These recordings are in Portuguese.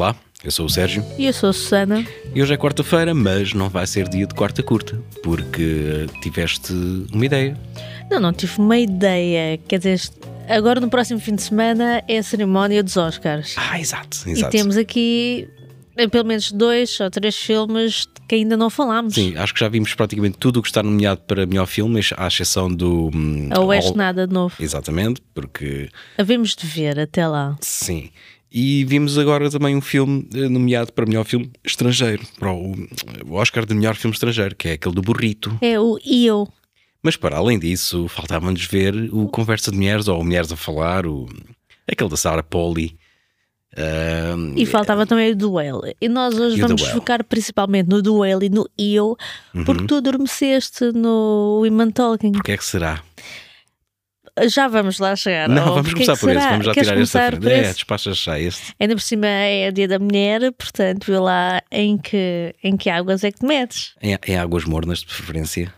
Olá, eu sou o Sérgio E eu sou a Susana. e hoje é quarta-feira, mas não vai ser dia de quarta curta, porque tiveste uma ideia. Não, não tive uma ideia. Quer dizer, agora no próximo fim de semana é a cerimónia dos Oscars. Ah, exato, E exato. temos aqui eh, pelo menos dois ou três filmes que ainda não falámos. Sim, acho que já vimos praticamente tudo o que está nomeado para melhor filme, à exceção do. hum, A Oeste All- Nada de Novo. Exatamente, porque Havemos de ver até lá. sim. E vimos agora também um filme eh, nomeado para melhor filme estrangeiro, para o, Oscar de melhor filme estrangeiro, que é aquele do Burrito. É o Eu. Mas para além disso, faltava-nos ver o Conversa de Mulheres ou Mulheres a Falar, o, aquele da Sarah. Ahm, E faltava também o Duel. E nós hoje E vamos focar principalmente no Duel e no Eu, Uhum. porque tu adormeceste no Women Talking. Porque é que será? Já vamos lá chegar. Não, Oh, vamos é começar por será? vamos já Queres tirar começar frente. É, despachas já este. Ainda por cima é dia da mulher, portanto, vê lá em que, em que águas é que te metes. Em, em águas mornas, de preferência.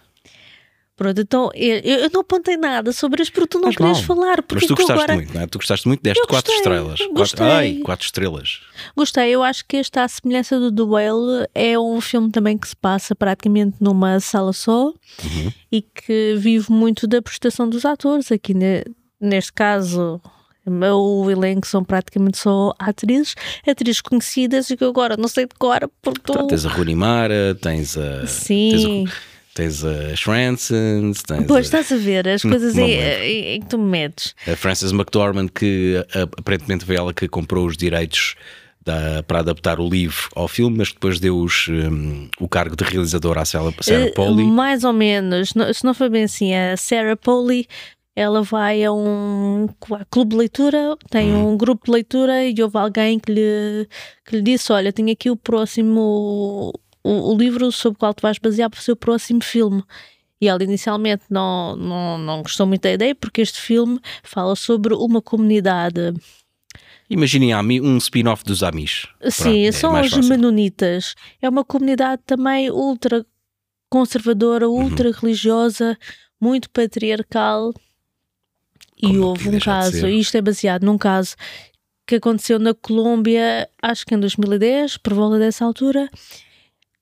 Pronto, então eu, eu não apontei nada sobre isto porque tu não querias mal. falar. Porque Mas tu gostaste agora muito, não é? Tu gostaste muito deste Eu quatro gostei, estrelas. gostei. Quatro, ai, quatro estrelas. Gostei, eu acho que este, à semelhança do Duel, é um filme também que se passa praticamente numa sala só Uhum. e que vive muito da prestação dos atores. Aqui ne- neste caso. O elenco são praticamente só atrizes, atrizes conhecidas e que agora não sei de cor porque tens a Rooney Mara, tens a. Sim. Tens, a, tens a Shransons, tens Pois a, estás a ver as coisas não em, em- em que tu me metes. a Frances McDormand, que a- aparentemente foi ela que comprou os direitos da- para adaptar o livro ao filme, mas depois deu os, hum, o cargo de realizadora à Sarah, Sarah Eh, Polley. Mais ou menos, se não foi bem assim, a Sarah Polley ela vai a um clube de leitura, tem Hum. um grupo de leitura e houve alguém que lhe, que lhe disse: Olha, tenho aqui o próximo, o, o livro sobre o qual tu vais basear para o seu próximo filme. E ela inicialmente não, não, não gostou muito da ideia, porque este filme fala sobre uma comunidade Imaginem um spin-off dos Amis. Sim, Pronto, é são mais os fácil. Menonitas. É uma comunidade também ultra conservadora, Uhum. ultra religiosa, muito patriarcal. E Como houve podia um caso, e isto é baseado num caso que aconteceu na Colômbia, acho que em 2010, por volta dessa altura,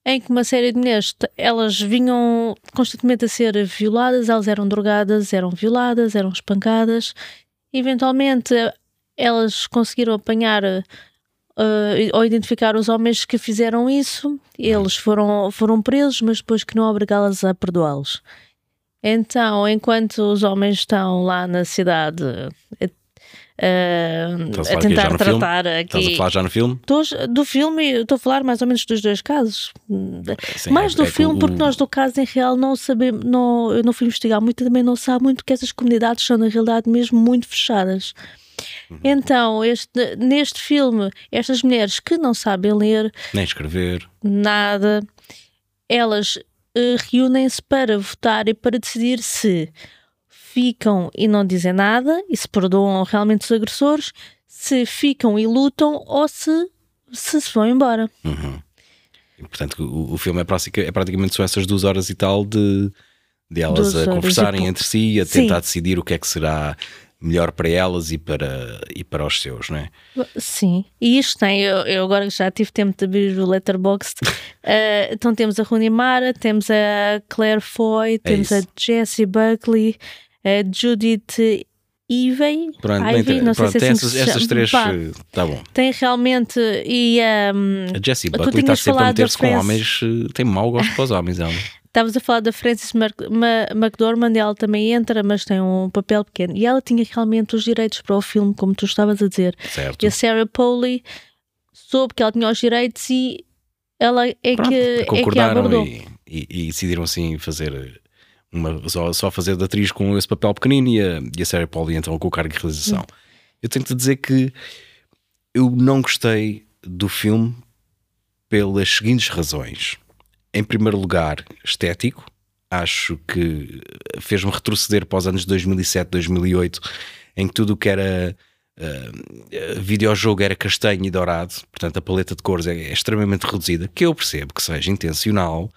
em que uma série de mulheres, elas vinham constantemente a ser violadas, elas eram drogadas, eram violadas, eram espancadas. Eventualmente, elas conseguiram apanhar eh, ou identificar os homens que fizeram isso. Eles foram, foram presos, mas depois que não obrigá-las a perdoá-los. Então, enquanto os homens estão lá na cidade a aqui tentar no filme? tratar Estás a aqui falar já no filme? Estou- do filme, estou a falar mais ou menos dos dois casos. Sim, mais é- do é filme, o- porque nós do caso em real não sabemos, não, eu não fui investigar muito, também não sabe muito que essas comunidades são na realidade mesmo muito fechadas. Uhum. Então, este, neste filme, estas mulheres que não sabem ler Nem escrever. nada, elas eh, reúnem-se para votar e para decidir se ficam e não dizem nada e se perdoam realmente os agressores, se ficam e lutam ou se se, se vão embora. E, portanto, o, o filme é, é praticamente só essas duas horas e tal de, de elas Duas a conversarem entre si, a Sim. tentar decidir o que é que será melhor para elas e para, e para os seus, não é? Sim, e isto tem, eu, eu agora já tive tempo de abrir o Letterboxd. Eh, então temos a Rooney Mara, temos a Claire Foy, temos a É isso. Jessie Buckley, a Judith Ivey, Pronto, Ivey, não sei pronto, se é tem assim essas, se essas três, Pá, está bom. tem realmente, e um, A Jessie Buckley está sempre a meter-se com Frances- homens, eh, tem mau gosto para os homens, ela. Estavas a falar da Frances Mac- Ma- McDormand, ela também entra, mas tem um papel pequeno. E ela tinha realmente os direitos para o filme, como tu estavas a dizer. certo? E a Sarah Polley soube que ela tinha os direitos e ela é Pronto, que, é que concordaram abordou. e, e- e decidiram assim fazer uma, só, só fazer de atriz com esse papel pequenino e a, e a Pauli então com o cargo de realização. Eu tenho que dizer que eu não gostei do filme pelas seguintes razões. Em primeiro lugar, estético. Acho que fez-me retroceder para os anos 2007, 2008, em que tudo o que era uh, videojogo era castanho e dourado, portanto a paleta de cores é, é extremamente reduzida, que eu percebo que seja intencional,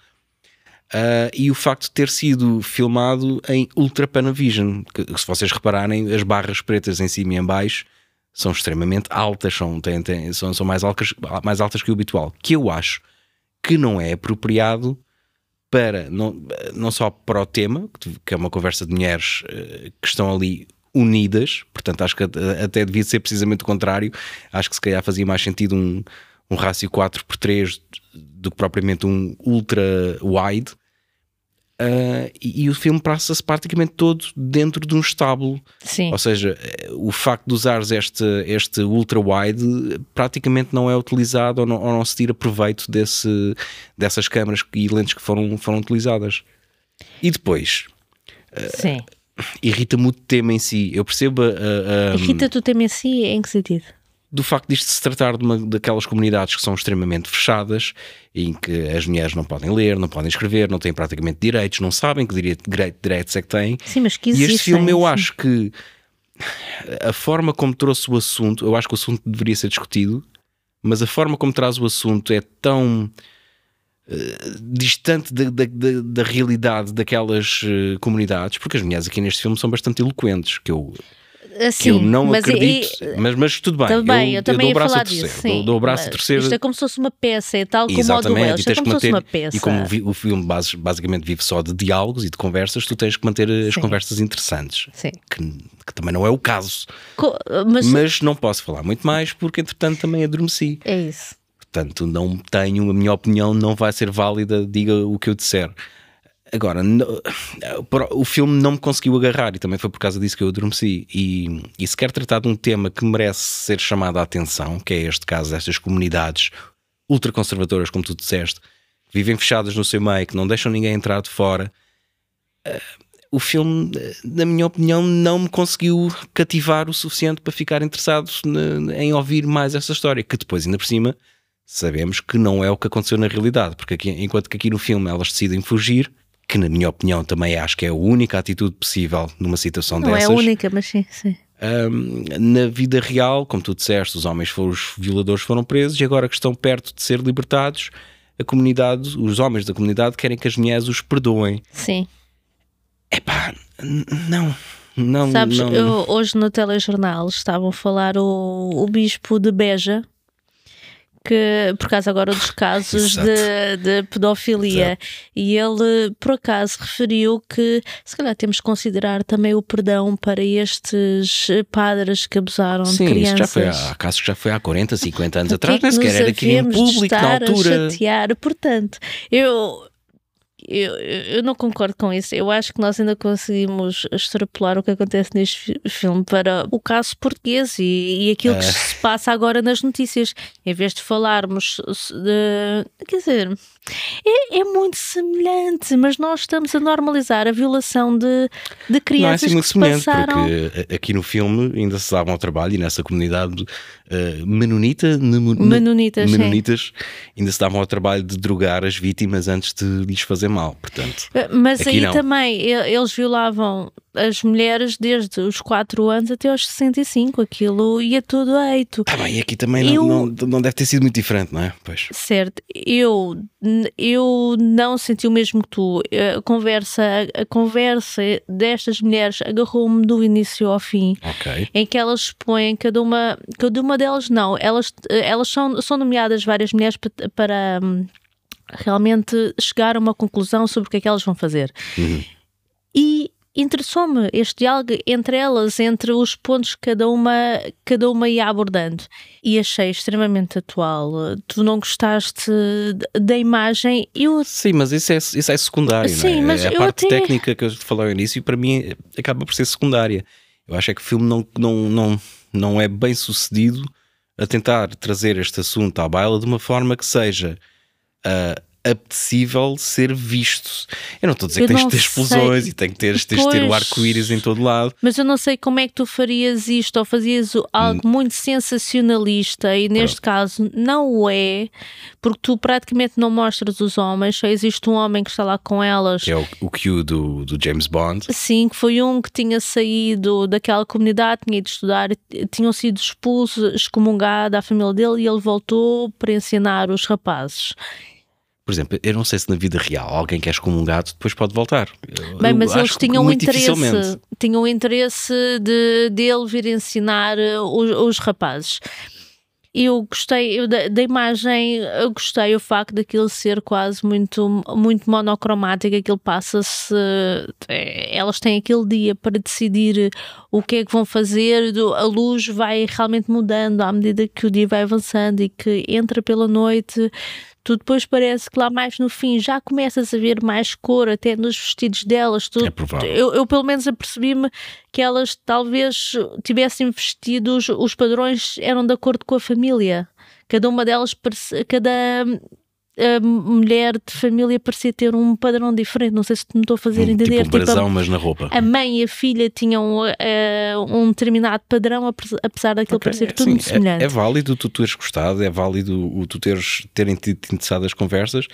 uh, e o facto de ter sido filmado em Ultra Panavision, que se vocês repararem, as barras pretas em cima e em baixo são extremamente altas, são, têm, têm, são, são mais, altas, mais altas que o habitual, que eu acho que não é apropriado para não, não só para o tema, que é uma conversa de mulheres eh, que estão ali unidas, portanto acho que até devia ser precisamente o contrário, acho que se calhar fazia mais sentido um, um rácio 4 por 3 do que propriamente um ultra wide, Uh, e, e, o filme passa-se praticamente todo dentro de um estábulo. Sim. Ou seja, o facto de usares este, este ultra-wide praticamente não é utilizado ou não, ou não, se tira proveito desse, dessas câmaras e lentes que foram, foram utilizadas. E depois, uh, irrita-me o tema em si. Eu percebo. Uh, Irrita-te o tema em si? Em que sentido? Do facto disto se tratar de uma daquelas comunidades que são extremamente fechadas, em que as mulheres não podem ler, não podem escrever, não têm praticamente direitos, não sabem que direito, direitos é que têm. Sim, mas que E este filme eu acho que a forma como trouxe o assunto, eu acho que o assunto deveria ser discutido, mas a forma como traz o assunto é tão uh, distante da, da, da, da, realidade daquelas uh, comunidades, porque as mulheres aqui neste filme são bastante eloquentes, que eu assim, que eu não mas acredito, e, mas, mas tudo bem, também, eu, eu também eu dou o braço a a torcer, disso, dou, dou o braço a torcer. Isto é como se fosse uma peça, é tal como Exatamente, o do Welsh, e tens é como se fosse uma peça. E como vi, o filme base, basicamente vive só de diálogos e de conversas, tu tens que manter as Sim. conversas interessantes. Sim. Que, que, também não é o caso. Co mas, mas não posso falar muito mais porque, entretanto, também adormeci. É isso. Portanto, não tenho, a minha opinião não vai ser válida, diga o que eu disser. Agora, o filme não me conseguiu agarrar e também foi por causa disso que eu adormeci. E, e se quer tratar de um tema que merece ser chamado a atenção, que é este caso destas comunidades ultraconservadoras, como tu disseste, que vivem fechadas no seu meio, que não deixam ninguém entrar de fora, uh, o filme, na minha opinião, não me conseguiu cativar o suficiente para ficar interessado em ouvir mais essa história, que depois, ainda por cima, sabemos que não é o que aconteceu na realidade, porque aqui, enquanto que aqui no filme elas decidem fugir, que na minha opinião também acho que é a única atitude possível numa situação não dessas. Não é a única, mas sim, sim. Um, na vida real, como tu disseste, os homens foram, os violadores foram presos e agora que estão perto de ser libertados, a comunidade, os homens da comunidade querem que as mulheres os perdoem. Sim. Epá, não. Não, Sabes, não... Eu, hoje no telejornal estavam a falar o, o bispo de Beja, que, por causa agora dos casos de, de, pedofilia, Exato. e ele por acaso referiu que se calhar temos que considerar também o perdão para estes padres que abusaram Sim, de crianças. já foi há, casos que já foi há 40, 50 anos atrás, nem sequer era aqui em público na altura. A chatear. Portanto, eu eu, eu não concordo com isso. Eu acho que nós ainda conseguimos extrapolar o que acontece neste filme para o caso português e, e aquilo que se passa agora nas notícias. Em vez de falarmos de. Quer dizer, é, é, muito semelhante, mas nós estamos a normalizar a violação de, de crianças não é assim muito que semelhante, passaram. porque aqui no filme ainda se davam ao trabalho e nessa comunidade uh, menonita, menonitas, menonitas ainda se davam ao trabalho de drogar as vítimas antes de lhes fazer mal, portanto. Mas aí não. também eles violavam as mulheres desde os 4 anos até aos 65, aquilo ia tudo eito. Ah, bem, aqui também eu, não, não, não, deve ter sido muito diferente, não é? Pois. Certo, eu, eu não senti o mesmo que tu. A conversa, a conversa destas mulheres agarrou-me do início ao fim, okay. em que elas expõem cada uma, cada uma delas, não, elas, elas são, são nomeadas várias mulheres para. para realmente chegar a uma conclusão sobre o que é que elas vão fazer. Uhum. E interessou-me este diálogo entre elas, entre os pontos que cada uma, cada uma ia abordando. E achei extremamente atual. Tu não gostaste da imagem? Eu... Sim, mas isso é, isso é secundário, Sim, não é? Mas a parte até... técnica que eu falei ao início, para mim, acaba por ser secundária. Eu acho é que o filme não, não, não, não é bem sucedido a tentar trazer este assunto à baila de uma forma que seja uh, apetecível ser visto. Eu não estou a dizer eu que tens de ter sei. explosões e tem que ter, tens de ter o arco-íris em todo lado. Mas eu não sei como é que tu farias isto ou fazias algo hum. muito sensacionalista e neste Pronto. caso não o é, porque tu praticamente não mostras os homens, só existe um homem que está lá com elas. Que é o, o Q do, do James Bond. Sim, que foi um que tinha saído daquela comunidade, tinha ido estudar, tinham sido expulsos, excomungado à família dele e ele voltou para ensinar os rapazes Por exemplo, eu não sei se na vida real alguém que é excomungado depois pode voltar. Bem, Eu mas eles tinham interesse, tinham interesse de dele vir ensinar eh, os, os rapazes. Eu gostei eu da, da imagem, eu gostei o facto daquilo ser quase muito, muito monocromático, aquilo passa-se. eh, Elas têm aquele dia para decidir o que é que vão fazer, a luz vai realmente mudando à medida que o dia vai avançando e que entra pela noite. Tu depois parece que lá mais no fim já começas a ver mais cor até nos vestidos delas. Tu, É provável. eu, eu pelo menos apercebi-me que elas talvez tivessem vestidos, os padrões eram de acordo com a família. Cada uma delas, cada a mulher de família parecia ter um padrão diferente. Não sei se me estou a fazer Um, entender. tipo um a- brasão, mas na roupa. a mãe e a filha tinham eh, um determinado padrão, apes- apesar daquilo Ok, parecer é, tudo sim, é- semelhante. É, válido tu teres gostado, é válido o tu teres, terem tido interessado as conversas.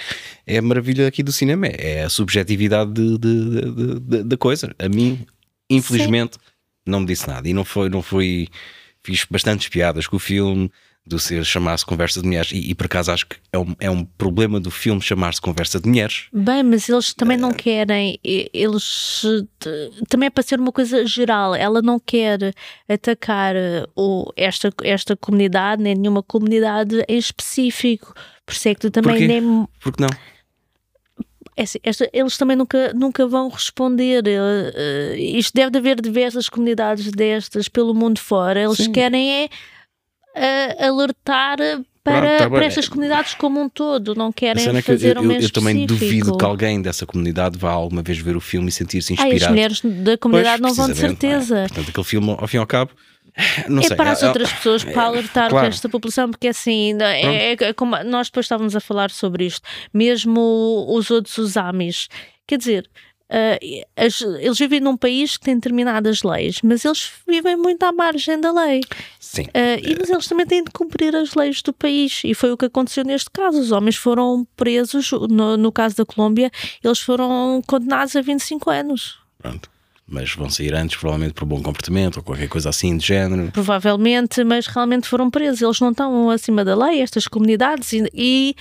É a maravilha aqui do cinema, é a subjetividade de- de- de- de- da coisa. A mim, infelizmente, não me disse nada. E não foi, não foi. Fiz bastantes piadas com o filme, do ser chamar-se Conversa de Mulheres. E, e por acaso acho que é um, é um problema do filme chamar-se Conversa de Mulheres. Bem, mas eles também Eh, não querem, e- eles eh, também é para ser uma coisa geral. Ela não quer atacar eh, o, esta, esta comunidade, nem nenhuma comunidade em específico. Por isso é que tu também Porquê? nem. Porque não? é assim, esta- eles também nunca, nunca vão responder. Eh, eh, isto deve de haver diversas comunidades destas pelo mundo fora. Eles Sim. querem é eh, alertar para, Pronto, tá para estas comunidades como um todo. Não A querem cena é que eu, fazer eu- eu também duvido que alguém dessa comunidade vá alguma vez ver o filme e sentir-se Ai, inspirado. as mulheres da comunidade Pois, não vão de é? certeza. Portanto, aquele filme, ao fim e ao cabo, não é sei. para as é- outras pessoas, para alertar claro. esta população, porque assim, é, é como nós depois estávamos a falar sobre isto, mesmo os outros, os Amis, quer dizer, ah, as- eles vivem num país que tem determinadas leis, mas eles vivem muito à margem da lei. Sim. Ah, e, mas eles também têm de cumprir as leis do país, e foi o que aconteceu neste caso. Os homens foram presos, no, no caso da Colômbia, eles foram condenados a 25 anos. Pronto. Mas vão sair antes, provavelmente por bom comportamento ou qualquer coisa assim de género. provavelmente, mas realmente foram presos. Eles não estão acima da lei, estas comunidades, e, e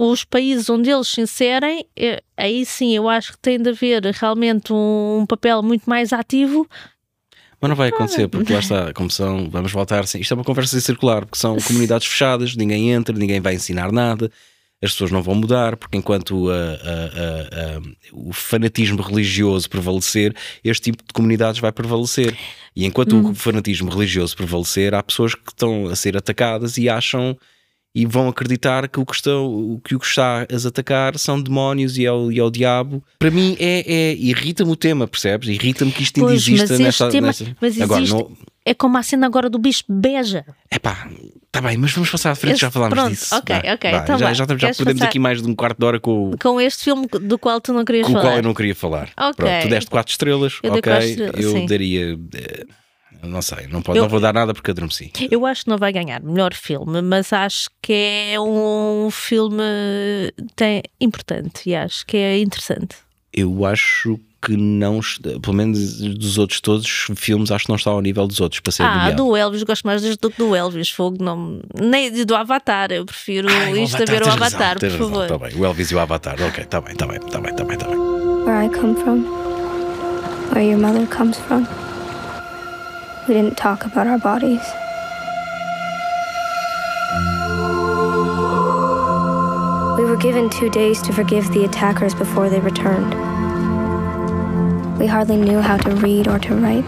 os países onde eles se inserem, eh, aí sim eu acho que tem de haver realmente um, papel muito mais ativo. Mas não vai acontecer, porque lá está, como são, vamos voltar assim. Isto é uma conversa circular, porque são comunidades fechadas, ninguém entra, ninguém vai ensinar nada, as pessoas não vão mudar, porque enquanto a- a- a- a- o fanatismo religioso prevalecer, este tipo de comunidades vai prevalecer. E enquanto Uhum. o fanatismo religioso prevalecer, há pessoas que estão a ser atacadas e acham e vão acreditar que o que, estão, que o que está a atacar são demónios e é o, e é o diabo. Para mim é, é- irrita-me o tema, percebes? Irrita-me que isto ainda Pois, exista mas nesta, este tema, nesta- mas Agora, existe, não, é como a cena agora do bispo beja. Epá, está bem, mas vamos passar à frente, Esse- já falámos pronto, disso. ok, Vá, ok, vá, então já, já, já perdemos passar- aqui mais de um quarto de hora com, o- Com este filme do qual tu não querias com o qual falar. eu não queria falar. Ok. Pronto, tu deste 4 estrelas, Eu ok. quatro estrelas, eu sim. daria. eh, não sei, não, pode, Eu- não vou dar nada porque adormeci. Eu acho que não vai ganhar melhor filme, mas acho que é um filme tem, importante e acho que é interessante. Eu acho que não, pelo menos dos outros todos os filmes, acho que não está ao nível dos outros para ser Ah, do Elvis, gosto mais deste do que do Elvis. Fogo, não, nem do Avatar, eu prefiro Ai, o isto a Avatar, ver o razão, Avatar, tens por razão, favor. Tá bem, o Elvis e o Avatar, ok, está bem, está bem, está bem, está bem, está bem. Where I come from, where your mother comes from. We didn't talk about our bodies. We were given two days to forgive the attackers before they returned. We hardly knew how to read or to write,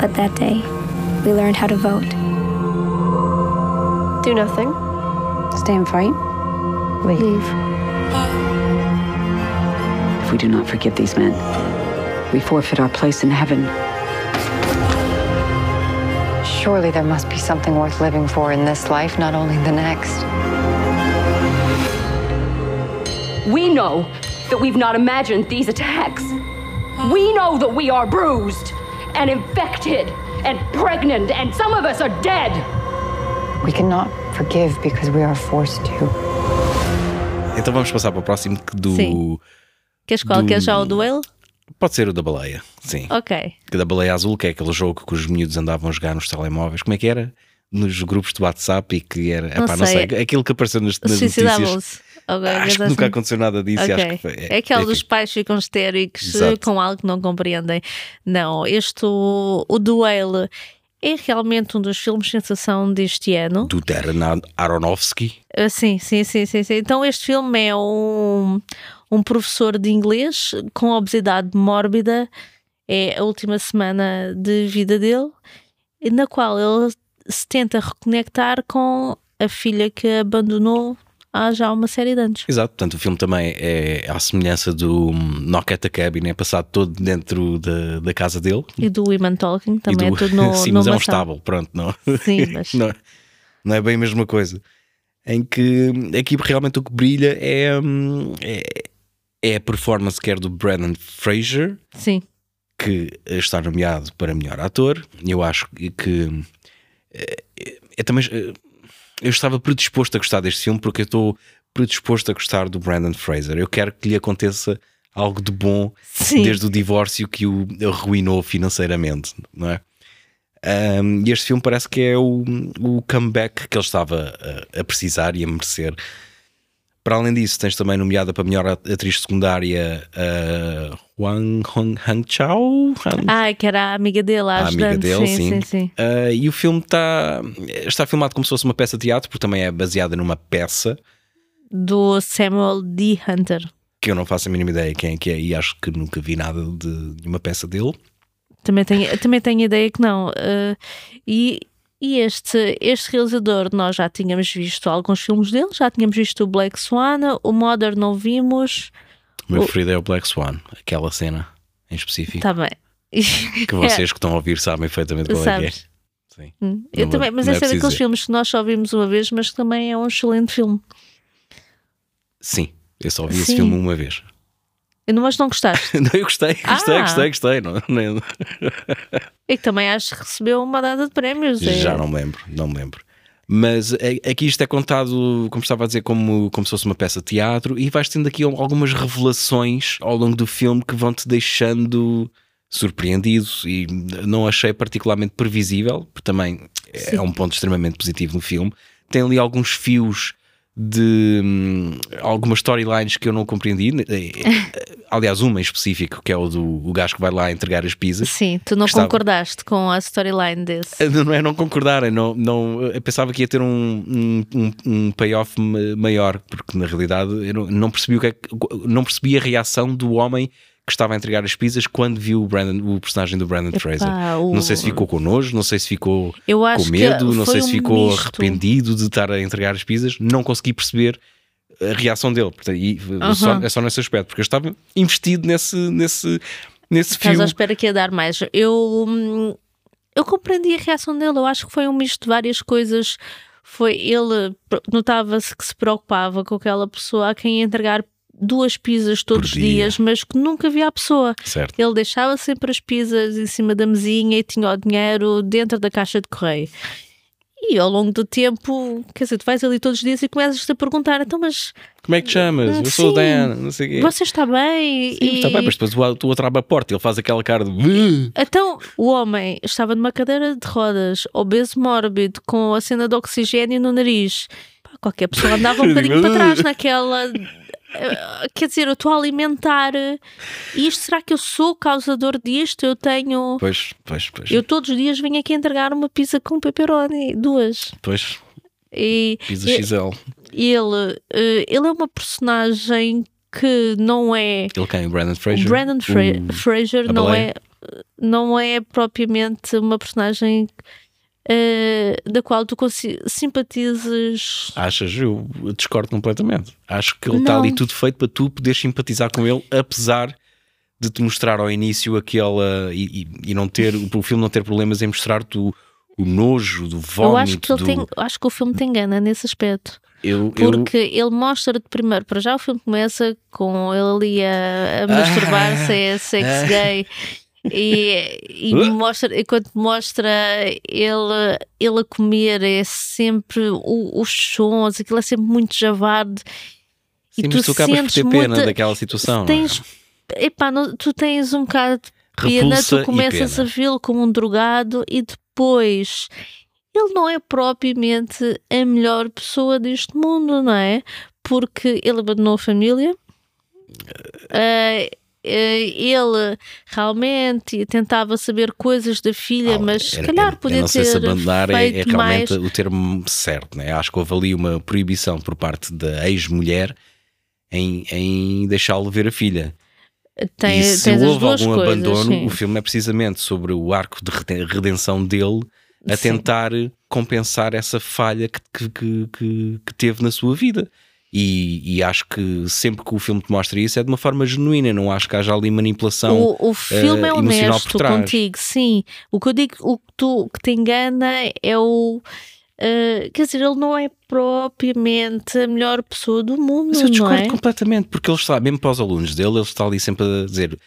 but that day, we learned how to vote. Do nothing. Stay and fight. Leave. If we do not forgive these men, we forfeit our place in heaven. Surely there must be something worth living for in this life, not only the next. We know that we've not imagined these attacks. We know that we are bruised and infected and pregnant, and some of us are dead. We cannot forgive because we are forced to. Então vamos passar para o próximo do. Sim. Queres qual? Do- Queres já o duelo? Pode ser o da baleia, sim. Ok. Da baleia azul, que é aquele jogo que os miúdos andavam a jogar nos telemóveis. Como é que era? Nos grupos de WhatsApp e que era. Não epá, não sei. sei. Aquilo que apareceu nas, nas notícias. Suicidavam-se. Ok, acho que coisa nunca assim. aconteceu nada disso. e Ok. Acho que foi, É aquela dos enfim. pais ficam histéricos eh, Exato. com algo que não compreendem. Não, este, o, o Duelo, é realmente um dos filmes sensação deste ano. do Darren Aronofsky. Ah, sim, sim, sim, sim, sim. Então este filme é um, um professor de inglês com obesidade mórbida. É a última semana de vida dele, na qual ele se tenta reconectar com a filha que abandonou há já uma série de anos. Exato, portanto o filme também é à semelhança do hum, Knock at the Cabin, é passado todo dentro da, da casa dele. E do Women Talking também do- é tudo no, Sim, mas é um estábulo, pronto, não. Sim, mas não, não é bem a mesma coisa. Em que aqui realmente o que brilha é, hum, é, é a performance quer do Brandon Fraser, sim, que está nomeado para melhor ator. Eu acho que é, é também é, eu estava predisposto a gostar deste filme porque eu estou predisposto a gostar do Brandon Fraser. Eu quero que lhe aconteça algo de bom sim. desde o divórcio que o arruinou financeiramente, não é? Um, e este filme parece que é o, o comeback que ele estava a, a precisar e a merecer. Para além disso, tens também nomeada para melhor atriz secundária uh, Wang Hong Hang Chao. Han- Ai, que era a amiga dele, a a amiga dele, sim, sim. sim, sim. Uh, e o filme está, está filmado como se fosse uma peça de teatro, porque também é baseada numa peça Do Samuel D. Hunter. que eu não faço a mínima ideia quem é que é, e acho que nunca vi nada de, de uma peça dele. Também tenho, também tenho ideia que não. Uh, e e este, este realizador, nós já tínhamos visto alguns filmes dele, já tínhamos visto o Black Swan, o Mother não vimos. O meu O- preferido é o Black Swan, aquela cena em específico, Está bem. que vocês que estão a ouvir sabem perfeitamente qual é que é. Sabes? Sim. Hum, Eu Não também, mas é esse é daqueles dizer. filmes que nós só vimos uma vez, mas que também é um excelente filme. Sim, eu só vi esse Sim. filme uma vez. Não, mas não gostaste. Não, eu gostei, gostei, Ah. gostei, gostei. Não, nem- E que também acho que recebeu uma data de prémios. é- Já não me lembro, não me lembro. Mas é- aqui isto é contado, como estava a dizer, como, como se fosse uma peça de teatro, e vais tendo aqui algumas revelações ao longo do filme que vão te deixando surpreendido e não achei particularmente previsível, porque também é Sim. um ponto extremamente positivo no filme. Tem ali alguns fios de hum, algumas storylines que eu não compreendi. Eh, eh, Aliás, uma em específico, que é o do o gajo que vai lá entregar as pizzas. Sim, tu não concordaste com a storyline desse. Não é não concordar, é não, não, eu pensava que ia ter um, um, um- payoff ma- maior, porque na realidade eu não, não percebi o que é que- não percebi a reação do homem que estava a entregar as pizzas quando viu o, Brandon, o personagem do Brandon Epá, Fraser. o- Não sei se ficou com nojo, não sei se ficou com medo, não sei se um ficou misto. arrependido de estar a entregar as pizzas, não consegui perceber a reação dele. E só- Aham. é só nesse aspecto, porque eu estava investido nesse, nesse, nesse Estás à espera que ia dar mais. Eu, hum, eu compreendi a reação dele. Eu acho que foi um misto de várias coisas. Foi ele, notava-se que se preocupava com aquela pessoa a quem ia entregar duas pizzas todos os dia. dias, mas que nunca via a pessoa. Certo. Ele deixava sempre as pizzas em cima da mesinha e tinha o dinheiro dentro da caixa de correio. E ao longo do tempo, quer dizer, tu vais ali todos os dias e começas-te a perguntar: então, mas Como é que te chamas? Eu sou o. Dan, não sei o quê. você está bem? Sim, está bem, mas depois o outro abre a porta e ele faz aquela cara de. Então, o homem estava numa cadeira de rodas, obeso mórbido, com a cena de oxigênio no nariz. Pá, qualquer pessoa andava um bocadinho para trás naquela. Eh, Quer dizer, eu estou a alimentar isto. Será que eu sou causador disto? Eu tenho. Pois, pois, pois. Eu todos os dias venho aqui entregar uma pizza com pepperoni, duas. Pois, E pizza XL. ele, eh, ele é uma personagem que não é. Ele quem? O Brandon Fraser? Brandon Fra O- Fraser não baleia? é, não é propriamente uma personagem eh, da qual tu simpatizes. Achas? Eu discordo completamente. Acho que ele está ali tudo feito para tu poderes simpatizar com ele, apesar de te mostrar ao início aquela. e, e- e não ter. o filme não ter problemas em mostrar-te o, o nojo do vómito. eu acho que, ele do, tem, eu acho que o filme tem gana nesse aspecto. eu, eu- Porque ele mostra-te primeiro, para já o filme começa com ele ali a, a masturbar-se, é sexo Ah. gay. E, e mostra, enquanto mostra ele, ele a comer, é sempre o- os sons, aquilo é sempre muito javado. Sim, e mas tu acabas por ter pena muita- daquela situação. não é? tens, epá, não- tu tens um bocado de pena, Repulsa tu começas a vê-lo como um drogado e depois ele não é propriamente a melhor pessoa deste mundo, não é? porque ele abandonou a família. Uh, ele realmente tentava saber coisas da filha, Ah, mas se calhar podia não sei ter se abandonar é, é feito realmente mais. o termo certo, né? acho que houve ali uma proibição por parte da ex-mulher em, em deixá-lo ver a filha. Tem, e se houve algum coisas, abandono, sim. o filme é precisamente sobre o arco de reden- redenção dele a Sim. tentar compensar essa falha que, que, que- que teve na sua vida. E, e acho que sempre que o filme te mostra isso é de uma forma genuína, não acho que haja ali manipulação. O, o filme é eh, emocional honesto por trás. contigo, sim. O que eu digo, o que, tu, o que te engana é o. eh, quer dizer, ele não é propriamente a melhor pessoa do mundo, Mas eu não discordo é? completamente, porque ele está, mesmo para os alunos dele, ele está ali sempre a dizer,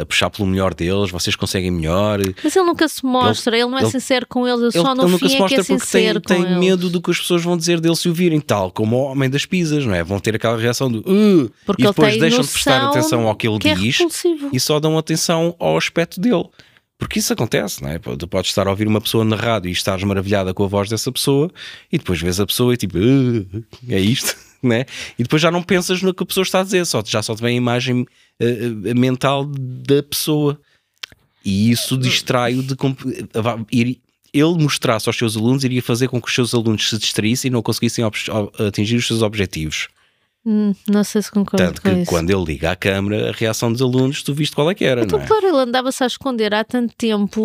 a puxar pelo melhor deles, vocês conseguem melhor. Mas ele nunca se mostra, ele, não é ele- sincero com eles, Ele, só no ele nunca se é que mostra é porque tem, tem medo do que as pessoas vão dizer dele se o virem, tal como o homem das pizzas, não é? Vão ter aquela reação do "Uh", Porque e ele depois tem deixam de prestar atenção ao que ele que é diz repulsivo. e só dão atenção ao aspecto dele. Porque isso acontece, não é? Tu podes estar a ouvir uma pessoa na rádio e estares maravilhada com a voz dessa pessoa e depois vês a pessoa e tipo, "Uh, é isto, né? E depois já não pensas no que a pessoa está a dizer, só, já só te vem a imagem eh, eh, mental da pessoa. E isso distrai-o de. ir- Ele mostrasse aos seus alunos iria fazer com que os seus alunos se distraíssem e não conseguissem atingir os seus objetivos. Hum, não sei se concordo Tanto com que isso. quando ele liga à câmara, a reação dos alunos, tu viste qual é que era, Então, não é? claro, ele andava-se a esconder há tanto tempo,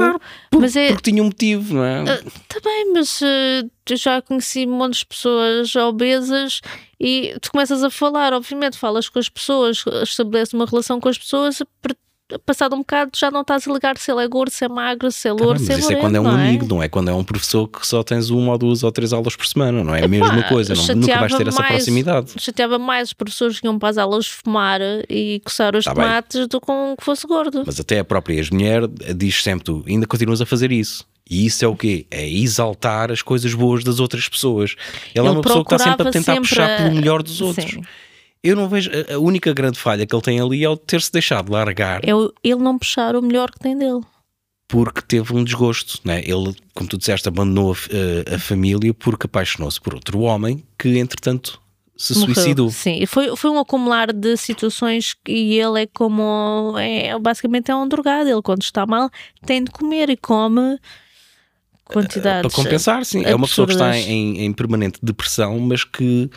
Por- mas é. Porque tinha um motivo, não é? Tá bem, mas eh, eu já conheci montes de pessoas obesas e tu começas a falar, obviamente, falas com as pessoas, estabeleces uma relação com as pessoas, passado um bocado já não estás a ligar se ele é gordo, se é magro, se é Tá louro, bem, se é mas isso é quando é um não amigo, não é quando é um professor que só tens uma ou duas ou três aulas por semana, não é a mesma coisa, não, nunca vais ter chateava essa mais- proximidade. Chateava mais os professores que iam para as aulas fumar e coçar os Tá bem. tomates do que um que fosse gordo. Mas até a própria ex-mulher diz sempre: tu ainda continuas a fazer isso. E isso é o quê? É exaltar as coisas boas das outras pessoas. Ela é Ele uma pessoa que está sempre a tentar sempre puxar a- pelo melhor dos outros. Sim. Eu não vejo. a- única grande falha que ele tem ali é o ter-se deixado largar É o- ele não puxar o melhor que tem dele. porque teve um desgosto. Né? Ele, como tu disseste, abandonou a, a- a família porque apaixonou-se por outro homem que, entretanto, se Morreu. suicidou. Sim, foi, foi um acumular de situações e ele é como é, basicamente é um drogado. Ele quando está mal tem de comer e come quantidades. Para compensar, sim. É uma pessoa que está absurdas. em, em permanente depressão, mas que,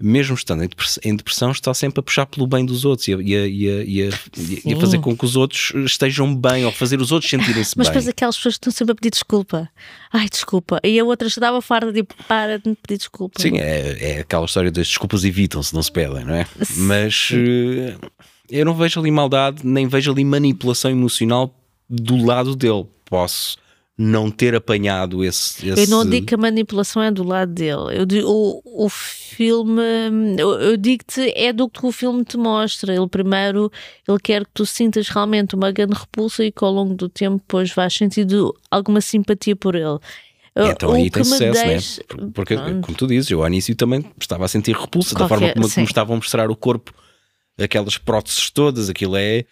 mesmo estando em depress- em depressão, está sempre a puxar pelo bem dos outros e a, e a- e a- e a- fazer com que os outros estejam bem ou fazer os outros sentirem-se Mas bem. depois aquelas pessoas que estão sempre a pedir desculpa. Ai, desculpa. E a outra já dava farda de para de me pedir desculpa. Sim, é, é aquela história das desculpas evitam-se, não se pedem, não é? Mas eh, eu não vejo ali maldade, nem vejo ali manipulação emocional do lado dele. Posso não ter apanhado esse. esse... Eu não digo que a manipulação é do lado dele. Eu digo, o, o filme, eu, eu digo-te, é do que o filme te mostra. Ele primeiro, ele quer que tu sintas realmente uma grande repulsa e que ao longo do tempo depois vais sentindo alguma simpatia por ele. Então O aí tem sucesso, deixa- né? Porque, como tu dizes, eu ao início também estava a sentir repulsa da Qualquer- forma como, como estavam a mostrar o corpo, aquelas próteses todas, aquilo é.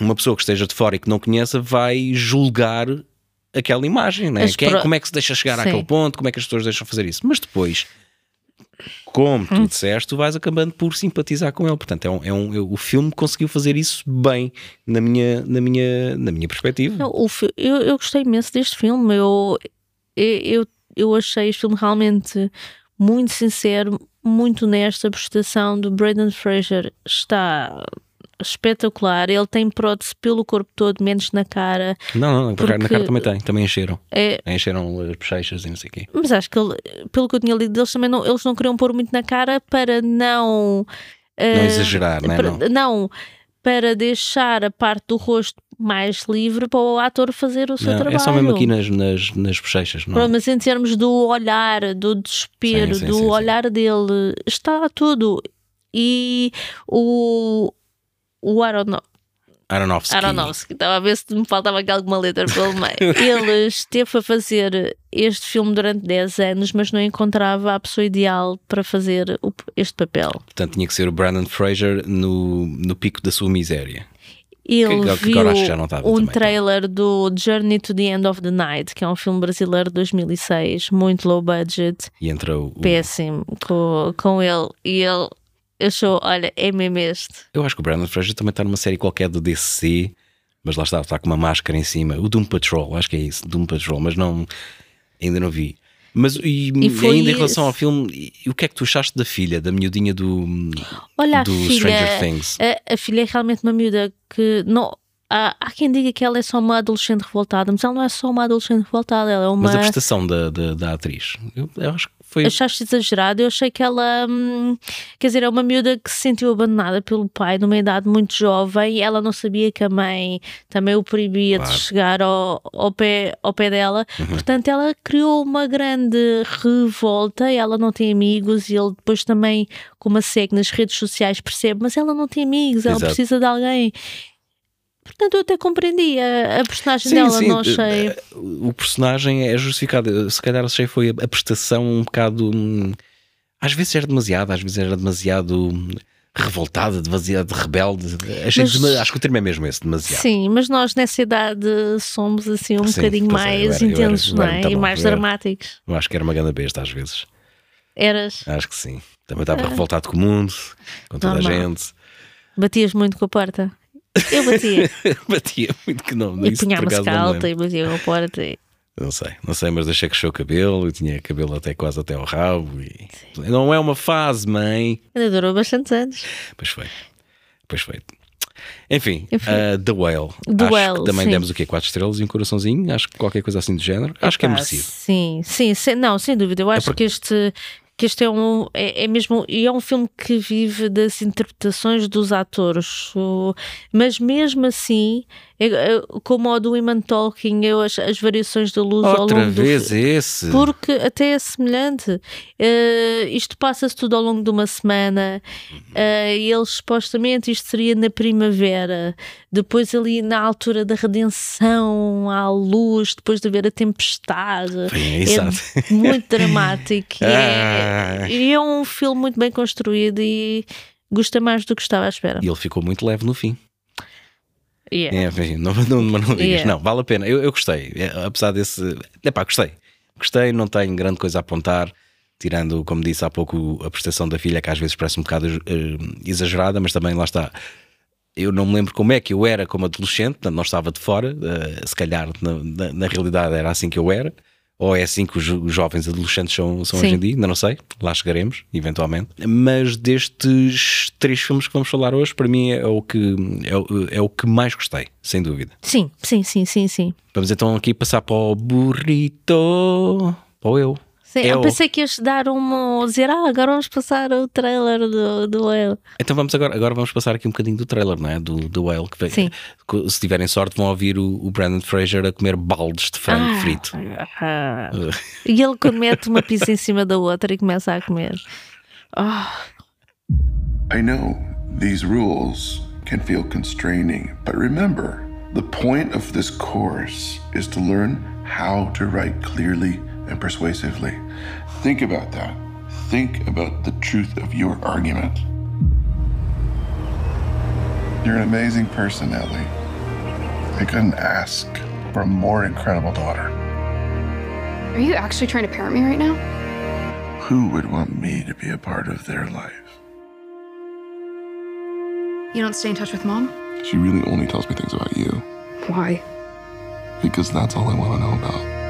Uma pessoa que esteja de fora e que não conheça vai julgar aquela imagem, né? Quem- pro- como é que se deixa chegar Sim. àquele ponto, como é que as pessoas deixam fazer isso. Mas depois, como Hum. tu disseste, tu vais acabando por simpatizar com ele. Portanto, é um, é um, eu- o filme conseguiu fazer isso bem, na minha, na minha, na minha perspectiva. Não, o fi- eu, eu gostei imenso deste filme. Eu, eu, eu achei este filme realmente muito sincero, muito honesto. A prestação do Braden Fraser está espetacular. Ele tem prótese pelo corpo todo, menos na cara. Não, não, na cara- na Porque- cara também tem, também encheram. É, Encheram as bochechas e não sei o quê. mas acho que ele, pelo que eu tinha lido, eles também não, eles não queriam pôr muito na cara para não. Não eh, exagerar, não é? para, Não. não, para deixar a parte do rosto mais livre para o ator fazer o seu Não, trabalho. é só mesmo aqui nas, nas, nas bochechas, não. Pronto, mas em termos do olhar, do desespero, Sim, sim, do sim. olhar dele, está tudo. E o, o Arono, Aronofsky. Aronofsky, estava a ver se me faltava aqui alguma letra pelo meio. Ele esteve a fazer este filme durante 10 anos, mas não encontrava a pessoa ideal para fazer este papel. Portanto, tinha que ser o Brandon Fraser no, no pico da sua miséria. ele Que- que viu estava um também, tá. trailer do Journey to the End of the Night, que é um filme brasileiro de 2006, muito low budget, E entra o. o- péssimo, com, com ele. E ele achou: olha, é mesmo este. Eu acho que o Brandon Fraser também está numa série qualquer do DC, mas lá está, está com uma máscara em cima. O Doom Patrol, acho que é isso, Doom Patrol, mas não. Ainda não vi. Mas e, E ainda em relação ao filme, e o que é que tu achaste da filha, da miudinha do, Olha, do a filha, Stranger Things? A, a filha é realmente uma miúda que não. Há, há quem diga que ela é só uma adolescente revoltada, mas ela não é só uma adolescente revoltada, ela é uma. Mas a prestação da, da, da atriz, eu, eu acho que foi. Achaste exagerado? Eu achei que ela, hum, quer dizer, é uma miúda que se sentiu abandonada pelo pai numa idade muito jovem e ela não sabia que a mãe também o proibia Claro. de chegar ao, ao, pé, ao pé dela. Uhum. Portanto, ela criou uma grande revolta. Ela não tem amigos e ele depois também, como a segue nas redes sociais, percebe, mas ela não tem amigos, ela Exato. precisa de alguém. Portanto, eu até compreendi a, a personagem Sim, dela, sim, não achei. eh, O personagem é justificado. Se calhar achei foi a a prestação um bocado. hum, Às vezes era demasiado, às vezes era demasiado hum, revoltada, demasiado rebelde. Achei Mas- Acho que o termo é mesmo esse, demasiado. Sim, mas nós nessa idade somos assim um Sim, bocadinho é, mais era- era- intensos, eu não era é? e bom, mais era. dramáticos. Eu acho que era uma grande besta às vezes. Eras, Acho que sim. Também estava revoltado com o mundo, com toda a Normal. gente. batias muito com a porta. Eu batia. Batia muito que não. e punha a acaso música não me alta lembro. e batia com a porta. E... Não sei, não sei, mas deixei crescer o cabelo e tinha cabelo até quase até ao rabo. E... Não é uma fase, mãe. Ainda durou bastantes anos. Pois foi. Pois foi. Enfim, Enfim. uh, The Whale. The acho Whale, que também sim. demos o quê? Quatro estrelas e um coraçãozinho? Acho que qualquer coisa assim do género. Acho que é merecido. Sim, sim, sem- não, sem dúvida. Eu acho porque- que este. Que este é um é, é mesmo e é um filme que vive das interpretações dos atores, mas mesmo assim, como o do Iman Tolkien, eu as, as variações da luz ao Outra longo do vez fi- esse. Porque até é semelhante. Eh, isto passa-se tudo ao longo de uma semana. E eles supostamente isto seria na primavera. Depois ali na altura da redenção, à luz, depois de haver a tempestade. É exato. muito dramático. E é, Ah. e é um filme muito bem construído e gosta mais do que estava à espera. E ele ficou muito leve no fim. Yeah. É, não, não, não, não digas. Yeah. Não, vale a pena. Eu, eu gostei. É, apesar desse. Epá, gostei. Gostei, não tenho grande coisa a apontar. Tirando, como disse há pouco, a prestação da filha, que às vezes parece um bocado eh, exagerada, mas também lá está. Eu não me lembro como é que eu era como adolescente, não estava de fora. eh, se calhar, na, na, na realidade, era assim que eu era. Ou é assim que os, jo- os jovens adolescentes são, são Sim. hoje em dia, ainda não sei, lá chegaremos, eventualmente. Mas destes três filmes que vamos falar hoje, para mim é o que, é, o- é o que mais gostei, sem dúvida. Sim, sim, sim, sim, sim. Vamos então aqui passar para o burrito. Para o eu. Sim, eu o- pensei que ias dar uma. dizer, ah, agora vamos passar o trailer do, do El. Então vamos agora, agora vamos passar aqui um bocadinho do trailer, não é? Do, do Whale que veio. Sim. Se tiverem sorte, vão ouvir o, o Brandon Fraser a comer baldes de frango frito. Ah. E ele quando mete uma pizza em cima da outra e começa a comer. Ah, I know these rules can feel constraining, but remember, the point of this course is to learn how to write clearly and persuasively. Think about that. Think about the truth of your argument. You're an amazing person, Ellie. I couldn't ask for a more incredible daughter. Are you actually trying to parent me right now? Who would want me to be a part of their life? You don't stay in touch with mom? She really only tells me things about you Why? because that's all I want to know about.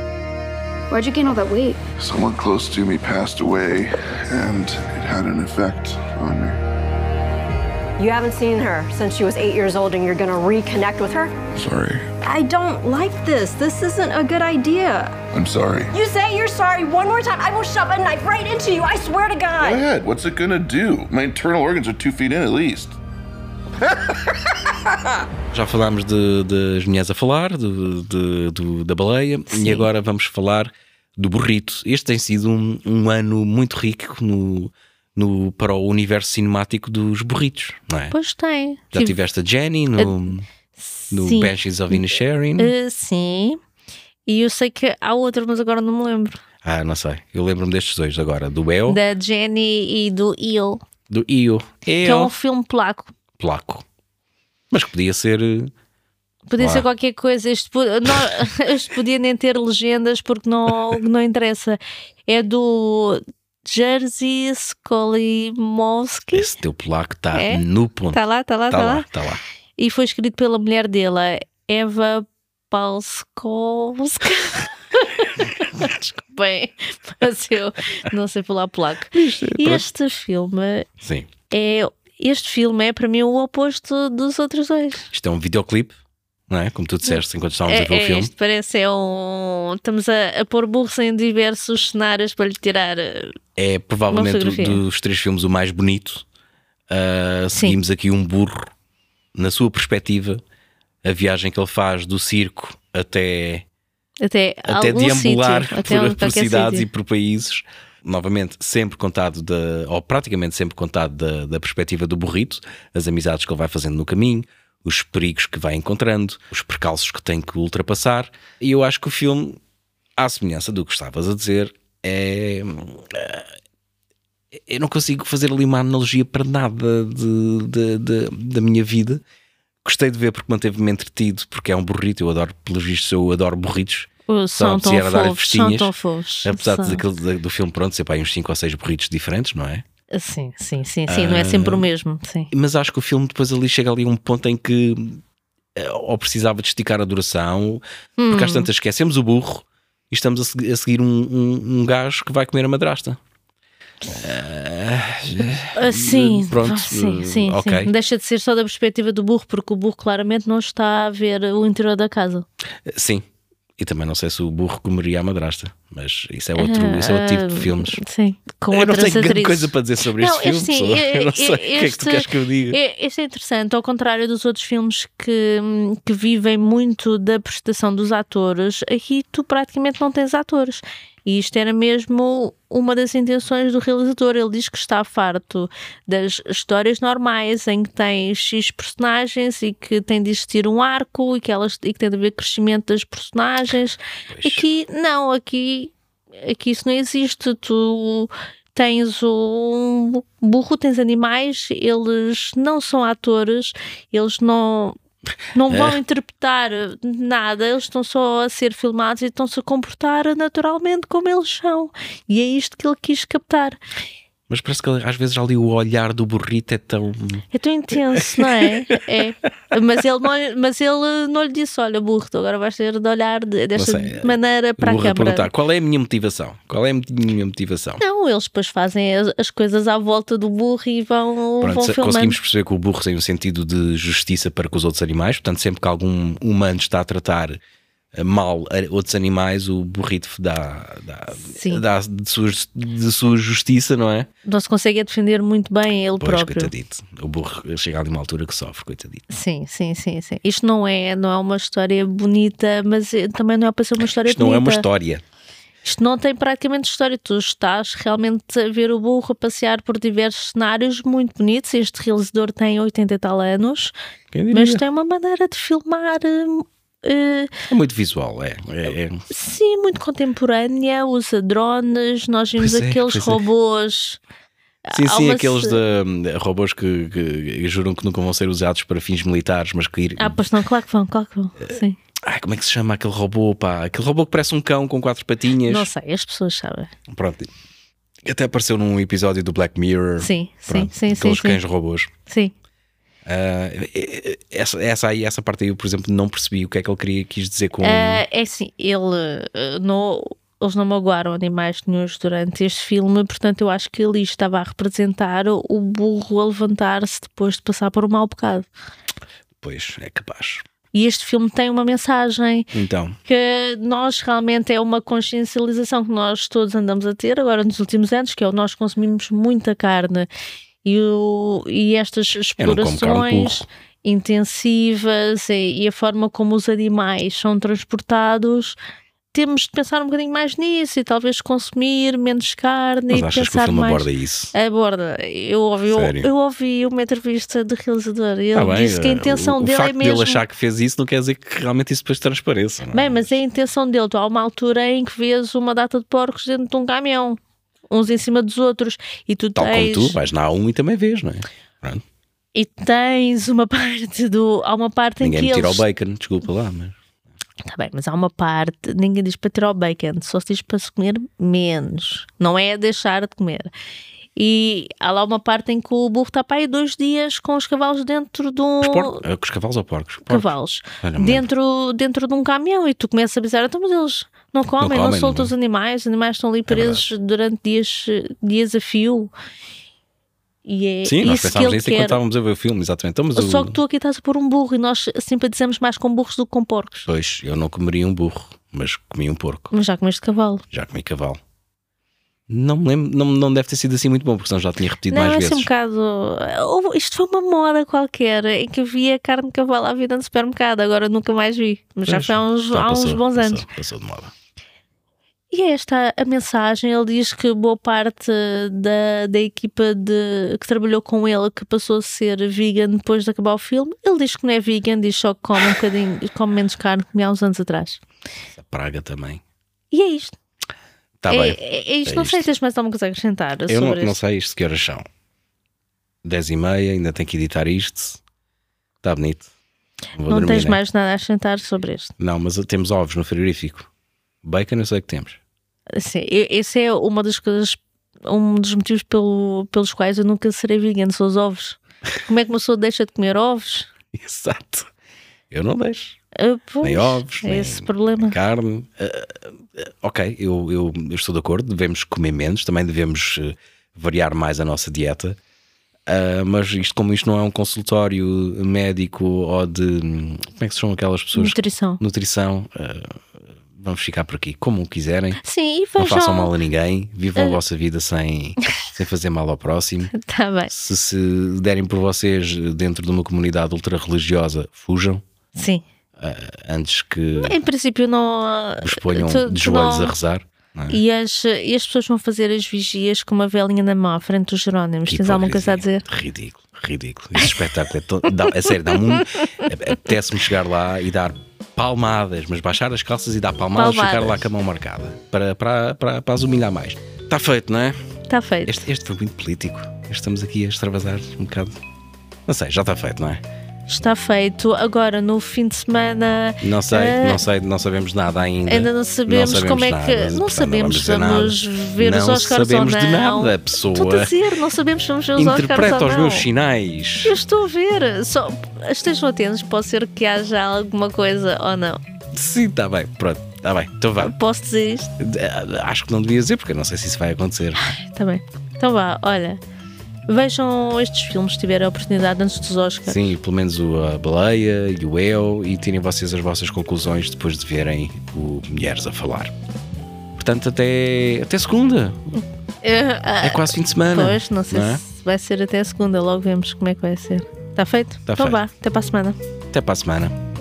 Why'd you gain all that weight? Someone close to me passed away, and it had an effect on me. You haven't seen her since she was eight years old, and you're gonna reconnect with her? Sorry. I don't like this. This isn't a good idea. I'm sorry. You say you're sorry one more time, I will shove a knife right into you. I swear to God. Go God. ahead. What's it gonna do? My internal organs are two feet in at least. Já falámos de, das mulheres a falar, de, de- do- da baleia, e agora vamos falar do burrito. Este tem sido um, um ano muito rico no, no- para o universo cinemático dos burritos, não é? pois tem. Já Tive- tiveste a Jenny no, no sim. Banshees of Inisherin? Eh, sim. E eu sei que há outro, mas agora não me lembro. Ah, não sei. Eu lembro-me destes dois agora, do El, Da Jenny e do Il, do Io. que é um filme polaco. Placo. Mas que podia ser. eh, Podia Lá. ser qualquer coisa. Este, não, este podia nem ter legendas porque não, não interessa. É do Jerzy Skolimowski. Esse teu polaco está É? no ponto. Está lá, está lá, Está está lá, lá. está lá. E foi escrito pela mulher dele, a Eva Palskowska. Desculpem, mas eu não sei falar polaco. E este filme Sim. é. Este filme é para mim o oposto dos outros dois. Isto é um videoclipe, não é? Como tu disseste enquanto estávamos a É, ver o é, filme. isto parece é um. Estamos a, a pôr burros em diversos cenários para lhe tirar. eh, É provavelmente dos três filmes o mais bonito. Uh, seguimos aqui um burro, na sua perspectiva, a viagem que ele faz do circo até, Até, até deambular sítio, por, por cidades sítio. e por países. Novamente, sempre contado, da, ou praticamente sempre contado da, da perspectiva do burrito, as amizades que ele vai fazendo no caminho, os perigos que vai encontrando, os percalços que tem que ultrapassar. E eu acho que o filme, à semelhança do que estavas a dizer, é. Eu não consigo fazer ali uma analogia para nada de, de- de- da minha vida. Gostei de ver porque manteve-me entretido, porque é um burrito. Eu adoro, pelos vistos, eu adoro burritos. São tão a dar fofos, são festinhas. tão fofos. Apesar são. daquele- do filme, pronto, ser para aí uns 5 ou 6 burritos diferentes, não é? Sim, sim, sim, sim. Não é sempre o mesmo. Sim. Mas acho que o filme depois ali chega ali a um ponto em que eh, ou precisava de esticar a duração, porque Hum. às tantas esquecemos o burro e estamos a, segui- a seguir um, um, um gajo que vai comer a madrasta. Ah, sim, Pronto, ah, sim, eh, sim, ok. sim. Deixa de ser só da perspectiva do burro, porque o burro claramente não está a ver o interior da casa. Sim. E também não sei se o burro comeria a madrasta, mas isso é outro, isso é outro tipo de Ah, filmes. Sim, com eu não tenho grande coisa para dizer sobre Não, este filme, este sim, pessoal. é- eu não sei o é- que é que tu este- queres que eu diga. É, este é interessante, ao contrário dos outros filmes que, que vivem muito da prestação dos atores, aqui tu praticamente não tens atores. E isto era mesmo uma das intenções do realizador. Ele diz que está farto das histórias normais em que tem X personagens e que tem de existir um arco e que, elas, e que tem de haver crescimento das personagens. Aqui, não, aqui, aqui isso não existe. Tu tens um burro, tens animais, eles não são atores, eles não. Não vão É. interpretar nada, eles estão só a ser filmados e estão-se a comportar naturalmente como eles são. E é isto que ele quis captar. Mas parece que às vezes ali o olhar do burrito é tão. É tão intenso, não é? É. Mas ele não, mas ele não lhe disse: Olha, burro, tu agora vais ter de olhar de- desta sei, maneira para a câmara. perguntar qual é a minha motivação? Qual é a minha motivação? Não, eles depois fazem as, as coisas à volta do burro e vão, Pronto, vão filmando. conseguimos perceber que o burro tem um sentido de justiça para com os outros animais, portanto, sempre que algum humano está a tratar mal a outros animais, o burrito dá, dá, dá de, sua, de sua justiça, não é? Não se consegue defender muito bem ele Pois, próprio. coitadito. O burro chega ali uma altura que sofre, coitadito. Sim, sim, sim, sim. Isto não é, não é uma história bonita, mas eh, também não é para ser uma história Isto não bonita. é uma história. Isto não tem praticamente história. Tu estás realmente a ver o burro a passear por diversos cenários muito bonitos. Este realizador tem 80 e tal anos, mas tem uma maneira de filmar. Eh, eh, É muito visual, é. é, é. Sim, muito contemporânea, usa drones, nós vimos Pois é, aqueles é. robôs. Sim, sim, uma aqueles de, de robôs que, que juram que nunca vão ser usados para fins militares, mas que ir. Ah, pois não, claro que vão, claro que vão. Sim. Ai, como é que se chama aquele robô, pá? Aquele robô que parece um cão com quatro patinhas. Não sei, as pessoas sabem. Pronto. Até apareceu num episódio do Black Mirror. Sim, sim, Pronto, sim, sim, Aqueles sim. cães robôs. Sim. Ah, essa, essa aí, essa parte aí, eu, por exemplo, não percebi o que é que ele queria, quis dizer com. Ah, é assim, ele ah, não. Eles não magoaram animais nenhums durante este filme, portanto, eu acho que ali estava a representar o burro a levantar-se depois de passar por um mau bocado. Pois, é capaz. E este filme tem uma mensagem Então, que nós realmente é uma consciencialização que nós todos andamos a ter agora nos últimos anos, que é o nós consumimos muita carne e, o, e estas explorações intensivas e, e a forma como os animais são transportados. Temos de pensar um bocadinho mais nisso e talvez consumir menos carne mas e achas que o pensar filme mais. aborda isso? Aborda. Eu ouvi, eu, eu ouvi uma entrevista do realizador e ele Tá bem, disse que a eh, intenção o, o dele facto é mesmo. dele achar que fez isso não quer dizer que realmente isso depois transpareça. é? Bem, mas é a intenção dele. Tu há uma altura em que vês uma data de porcos dentro de um caminhão, uns em cima dos outros, e tu Tal como tens. tu, vais na A1 e também vês, não é? Pronto. E tens uma parte do. Há uma parte Ninguém em me que tira eles. o bacon, desculpa lá, mas. Tá bem, mas há uma parte, ninguém diz para tirar o bacon, só se diz para se comer menos. Não é deixar de comer. E há lá uma parte em que o burro está para aí dois dias com os cavalos dentro de um. Os? Ah, Com os cavalos ou porcos? Porcos. Cavalos. Olha, Dentro, dentro de um caminhão e tu começas a pensar, então, mas eles não comem, não, comem, soltam não- os animais, os animais estão ali presos durante dias, dias a fio. E é Sim, nós pensámos ele nisso enquanto estávamos a ver o filme, exatamente. Então, mas Só o... que tu aqui estás a pôr um burro e nós simpatizamos mais com burros do que com porcos. Pois, eu não comeria um burro, mas comi um porco. Mas já comeste cavalo. Já comi cavalo. Não me lembro, não, não deve ter sido assim muito bom, porque senão já tinha repetido Não, mais é vezes. assim um bocado. Houve- Isto foi uma moda qualquer em que havia carne de cavalo à vida no supermercado, agora nunca mais vi. Mas já foi há uns, já há uns bons passou, anos. Passou de moda. E é esta a mensagem. Ele diz que boa parte da, da equipa de, que trabalhou com ele que passou a ser vegan depois de acabar o filme. Ele diz que não é vegan, diz só que come um bocadinho, come menos carne que comia há uns anos atrás. A praga também. E é isto. Está é, Tá bem. é, é isto. É não sei isto. se tens mais alguma coisa a acrescentar Eu não, não sei isto que horas são. 10 e meia, ainda tenho que editar isto. Está bonito. Vou Não tens né? mais nada a acrescentar sobre isto. Não, mas temos ovos no frigorífico. Bacon eu sei que temos. E- esse é uma das coisas, um dos motivos pelo, pelos quais eu nunca serei vegan, são os ovos. Como é que uma pessoa deixa de comer ovos? Exato. Eu não deixo. Ah, pois, Nem ovos, é nem esse problema. carne. Ah, ah, ok, eu, eu, eu estou de acordo. Devemos comer menos, também devemos eh, variar mais a nossa dieta. Mas isto, como isto não é um consultório médico ou de. Como é que se chamam aquelas pessoas? Nutrição. Nutrição. vamos ficar por aqui. Como quiserem. Sim, e Não vejam. façam mal a ninguém. Vivam a Ah. vossa vida sem, sem fazer mal ao próximo. Tá bem. Se se derem por vocês dentro de uma comunidade ultra-religiosa, fujam. Sim. Ah, antes que Em princípio, não. os ponham tu- de joelhos não- a rezar. é? E as, e as pessoas vão fazer as vigias com uma velinha na mão à frente dos Jerónimos. Tens alguma coisa a dizer? Ridículo, ridículo. Esse espetáculo é tão. Dá, a sério, dá-me um. Apetece-me chegar lá e dar palmadas, mas baixar as calças e dar palmadas, Palmadas. ficar lá com a mão marcada para, para, para, para as humilhar mais. Está feito, não é? Está feito. Este, este foi muito político. Estamos aqui a extravasar um bocado. Não sei, já está feito, não é? Está feito. Agora, no fim de semana. Não sei, eh, não sei, não sabemos nada ainda. Ainda não sabemos, como é que. nada, não sabemos se vamos ver nada. os Não Oscars sabemos ou de não. nada, a pessoa. Estou a dizer, não sabemos se vamos ver os Oscars Interpreta os não. meus sinais. Eu estou a ver. Só estejam atentos, pode ser que haja alguma coisa ou não. Sim, está bem, pronto, está bem. Então vá. Posso dizer isto? Eh, Acho que não devia dizer, porque eu não sei se isso vai acontecer. Está bem. Então vá, olha. Vejam estes filmes se tiverem a oportunidade antes dos Oscars. Sim, pelo menos o A Baleia e o Eu, e tirem vocês as vossas conclusões depois de verem o Mulheres a falar. Portanto, até, até segunda. É quase fim de semana. Pois, não sei não é? se vai ser até a segunda, logo vemos como é que vai ser. Está feito? Tá então feito. vá, até para a semana. Até para a semana.